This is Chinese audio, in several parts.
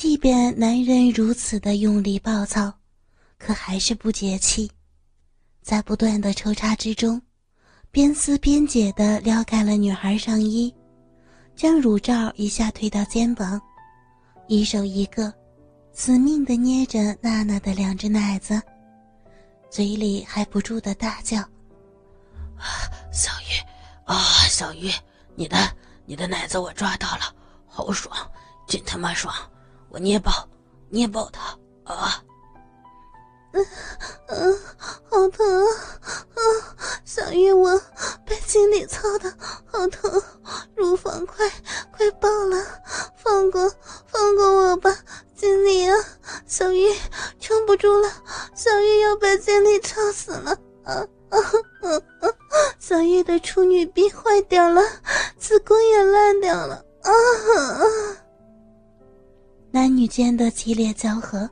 即便男人如此的用力暴躁，可还是不解气，在不断的抽插之中，边撕边解的撩开了女孩上衣，将乳罩一下推到肩膀，一手一个，死命的捏着娜娜的两只奶子，嘴里还不住的大叫：“啊小玉，啊，小玉，你的你的奶子我抓到了，好爽，真他妈爽！我捏爆，捏爆他啊！”嗯嗯，好疼啊！小玉，我被经理操的好疼，乳房快激烈交合。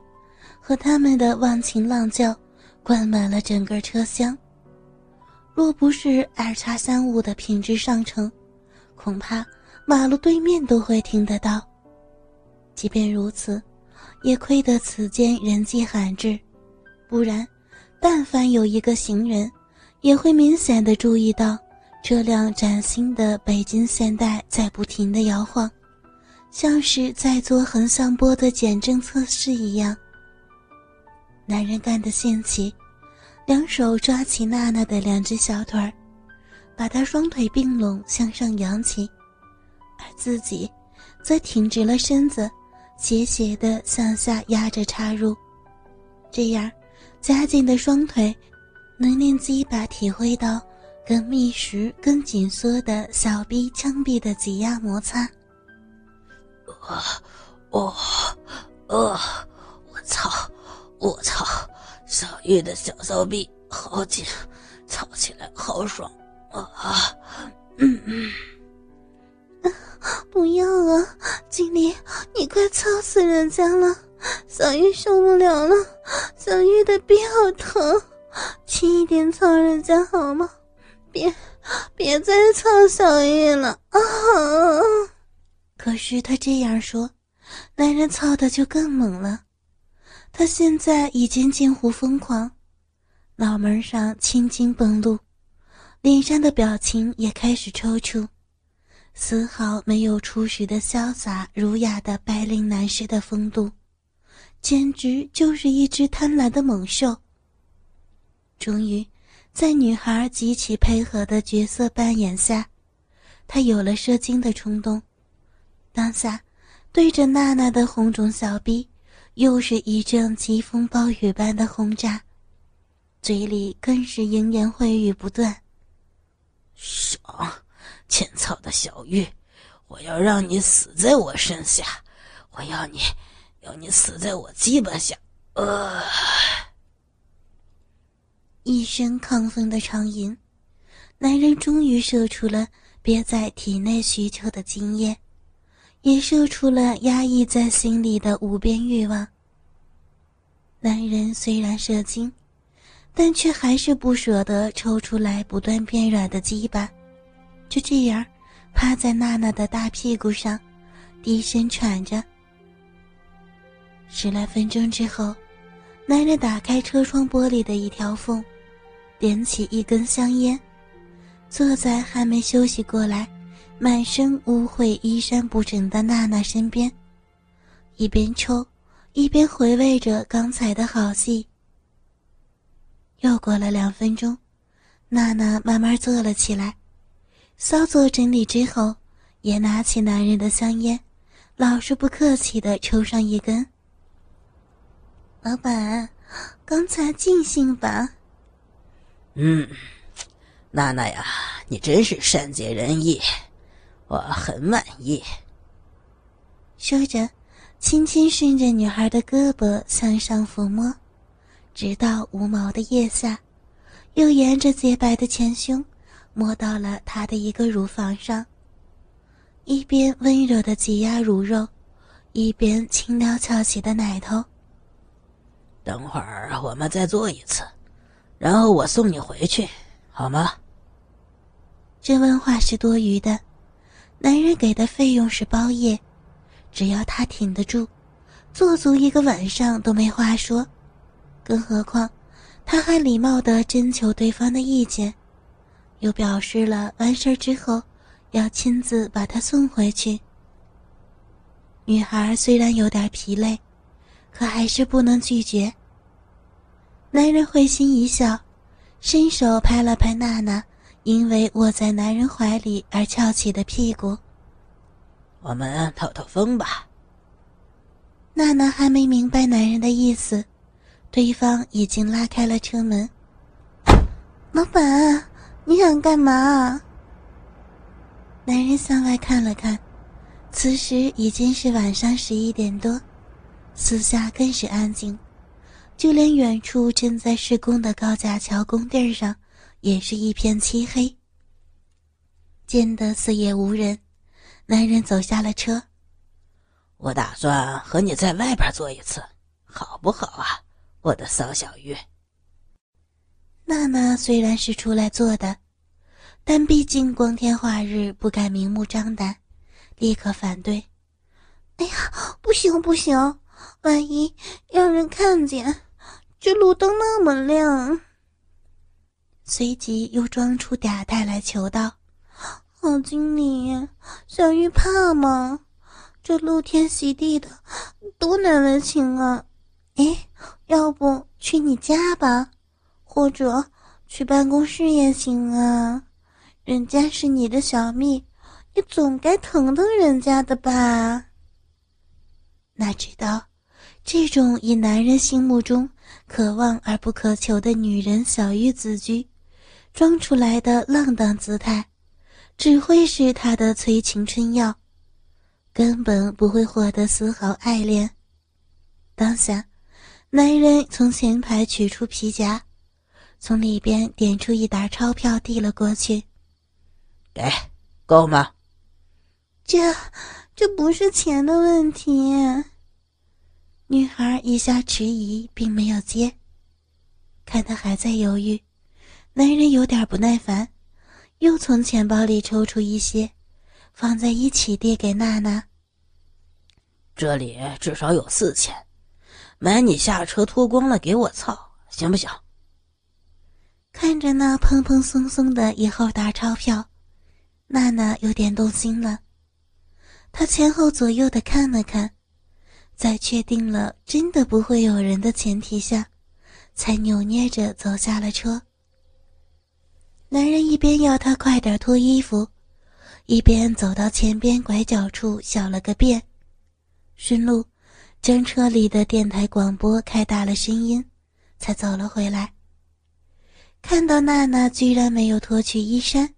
和他们的忘情浪叫，灌满了整个车厢。若不是二叉三五的品质上乘，恐怕马路对面都会听得到。即便如此，也亏得此间人迹罕至，不然，但凡有一个行人，也会明显的注意到这辆崭新的北京现代在不停的摇晃，像是在做横向波的减震测试一样。男人干得兴起，两手抓起娜娜的两只小腿儿，把她双腿并拢向上扬起，而自己则挺直了身子，斜斜地向下压着插入。这样，夹紧的双腿能令鸡巴体会到更密实、更紧缩的小臂、枪臂的挤压摩擦。啊，哦，哦，我操！我操，小玉的小骚逼好紧，操起来好爽啊！嗯嗯，不要啊，经理，你快操死人家了，小玉受不了了，小玉的逼好疼，轻一点操人家好吗？别，别再操小玉了啊！可是他这样说，男人操的就更猛了。他现在已经近乎疯狂，脑门上青筋迸露，脸上的表情也开始抽搐，丝毫没有初时的潇洒儒雅的白领男士的风度，简直就是一只贪婪的猛兽。终于，在女孩极其配合的角色扮演下，他有了射精的冲动，当下对着娜娜的红肿小臂。又是一阵疾风暴雨般的轰炸，嘴里更是淫言秽语不断。爽，欠操的小玉，我要让你死在我身下，我要你，要你死在我鸡巴下。呃，一声亢奋的长吟，男人终于射出了憋在体内许久的精液。也射出了压抑在心里的无边欲望。男人虽然射精，但却还是不舍得抽出来不断变软的鸡巴，就这样趴在娜娜的大屁股上，低声喘着。十来分钟之后，男人打开车窗玻璃的一条缝，点起一根香烟，坐在还没休息过来。满身污秽、衣衫不整的娜娜身边，一边抽，一边回味着刚才的好戏。又过了两分钟，娜娜慢慢坐了起来，稍作整理之后，也拿起男人的香烟，老是不客气的抽上一根。老板，刚才尽兴吧？嗯，娜娜呀，你真是善解人意。我很满意。说着，轻轻顺着女孩的胳膊向上抚摸，直到无毛的腋下，又沿着洁白的前胸摸到了她的一个乳房上。一边温柔的挤压乳肉，一边轻撩翘起的奶头。等会儿我们再做一次，然后我送你回去，好吗？这问话是多余的。男人给的费用是包夜，只要他挺得住，做足一个晚上都没话说，更何况他还礼貌地征求对方的意见，又表示了完事之后要亲自把他送回去。女孩虽然有点疲累，可还是不能拒绝。男人会心一笑，伸手拍了拍娜娜因为窝在男人怀里而翘起的屁股。我们透透风吧。娜娜还没明白男人的意思，对方已经拉开了车门。老板，你想干嘛？男人向外看了看，此时已经是晚上十一点多，四下更是安静，就连远处正在施工的高架桥工地上，也是一片漆黑。见得四野无人。男人走下了车，我打算和你在外边坐一次，好不好啊，我的骚小玉？娜娜虽然是出来坐的，但毕竟光天化日，不敢明目张胆，立刻反对。哎呀，不行不行，万一让人看见，这路灯那么亮。随即又装出嗲态来求道。好经理，小玉怕吗？这露天席地的，多难为情啊！哎，要不去你家吧，或者去办公室也行啊。人家是你的小蜜，你总该疼疼人家的吧？哪知道，这种以男人心目中可望而不可求的女人小玉自居，装出来的浪荡姿态。只会是他的催情春药，根本不会获得丝毫爱恋。当下，男人从前排取出皮夹，从里边点出一沓钞票递了过去。给，够吗？这，这不是钱的问题。女孩一下迟疑，并没有接。看他还在犹豫，男人有点不耐烦。又从钱包里抽出一些，放在一起递给娜娜。这里至少有四千，买你下车脱光了给我操，行不行？看着那蓬蓬松松的一厚沓钞票，娜娜有点动心了。她前后左右的看了看，在确定了真的不会有人的前提下，才扭捏着走下了车。男人一边要她快点脱衣服，一边走到前边拐角处小了个便，顺路将车里的电台广播开大了声音，才走了回来。看到娜娜居然没有脱去衣衫，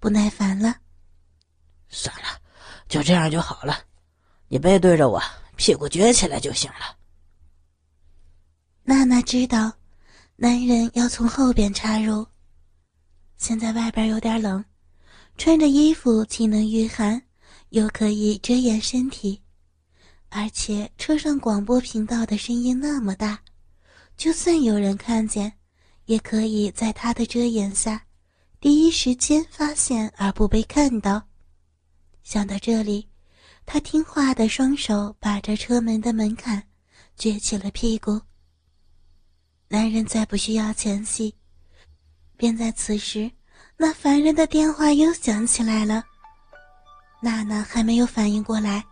不耐烦了。算了，就这样就好了，你背对着我，屁股撅起来就行了。娜娜知道，男人要从后边插入。现在外边有点冷，穿着衣服既能御寒，又可以遮掩身体，而且车上广播频道的声音那么大，就算有人看见，也可以在他的遮掩下，第一时间发现而不被看到。想到这里，他听话的双手把着车门的门槛，撅起了屁股。男人再不需要前戏。便在此时，那烦人的电话又响起来了。娜娜还没有反应过来，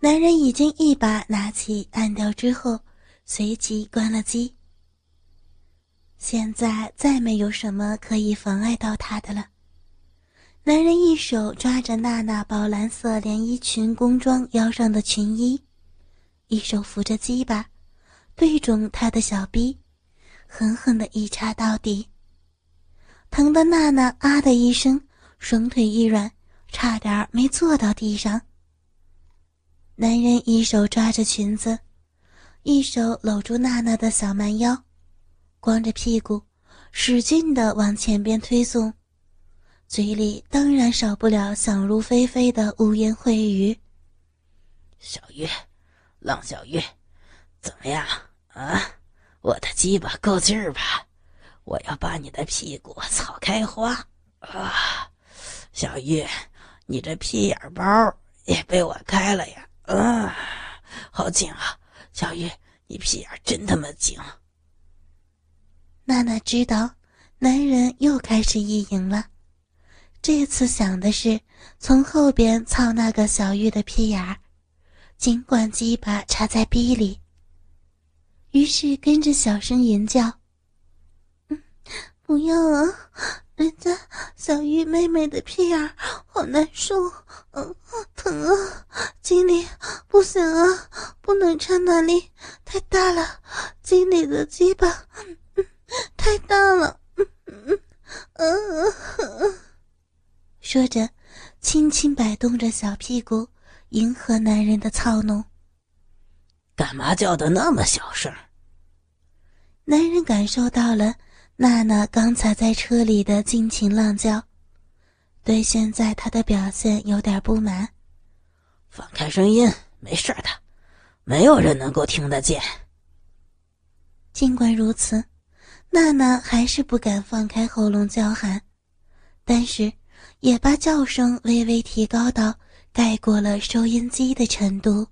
男人已经一把拿起按掉之后，随即关了机。现在再没有什么可以妨碍到他的了。男人一手抓着娜娜宝蓝色连衣裙工装腰上的裙衣，一手扶着鸡巴，对准她的小臂，狠狠的一插到底。疼的娜娜啊的一声，双腿一软，差点没坐到地上。男人一手抓着裙子，一手搂住娜娜的小蛮腰，光着屁股，使劲的往前边推送，嘴里当然少不了想入非非的污言秽语。小月，浪小月，怎么样啊？我的鸡巴够劲儿吧？我要把你的屁股操开花啊！小玉，你这屁眼包也被我开了呀！啊，好紧啊，小玉，你屁眼真他妈紧。娜娜知道男人又开始意淫了，这次想的是从后边操那个小玉的屁眼儿，尽管鸡巴插在逼里。于是跟着小声吟叫：“，不要啊，人家小玉妹妹的屁眼好难受，嗯，疼啊，经理不行啊，不能插那里，太大了，经理的鸡巴。”太大了，嗯嗯嗯嗯，说着，轻轻摆动着小屁股，迎合男人的操弄。干嘛叫的那么小声？男人感受到了娜娜刚才在车里的尽情浪叫，对现在她的表现有点不满。放开声音，没事的，没有人能够听得见。尽管如此。娜娜还是不敢放开喉咙叫喊，但是也把叫声微微提高到盖过了收音机的程度。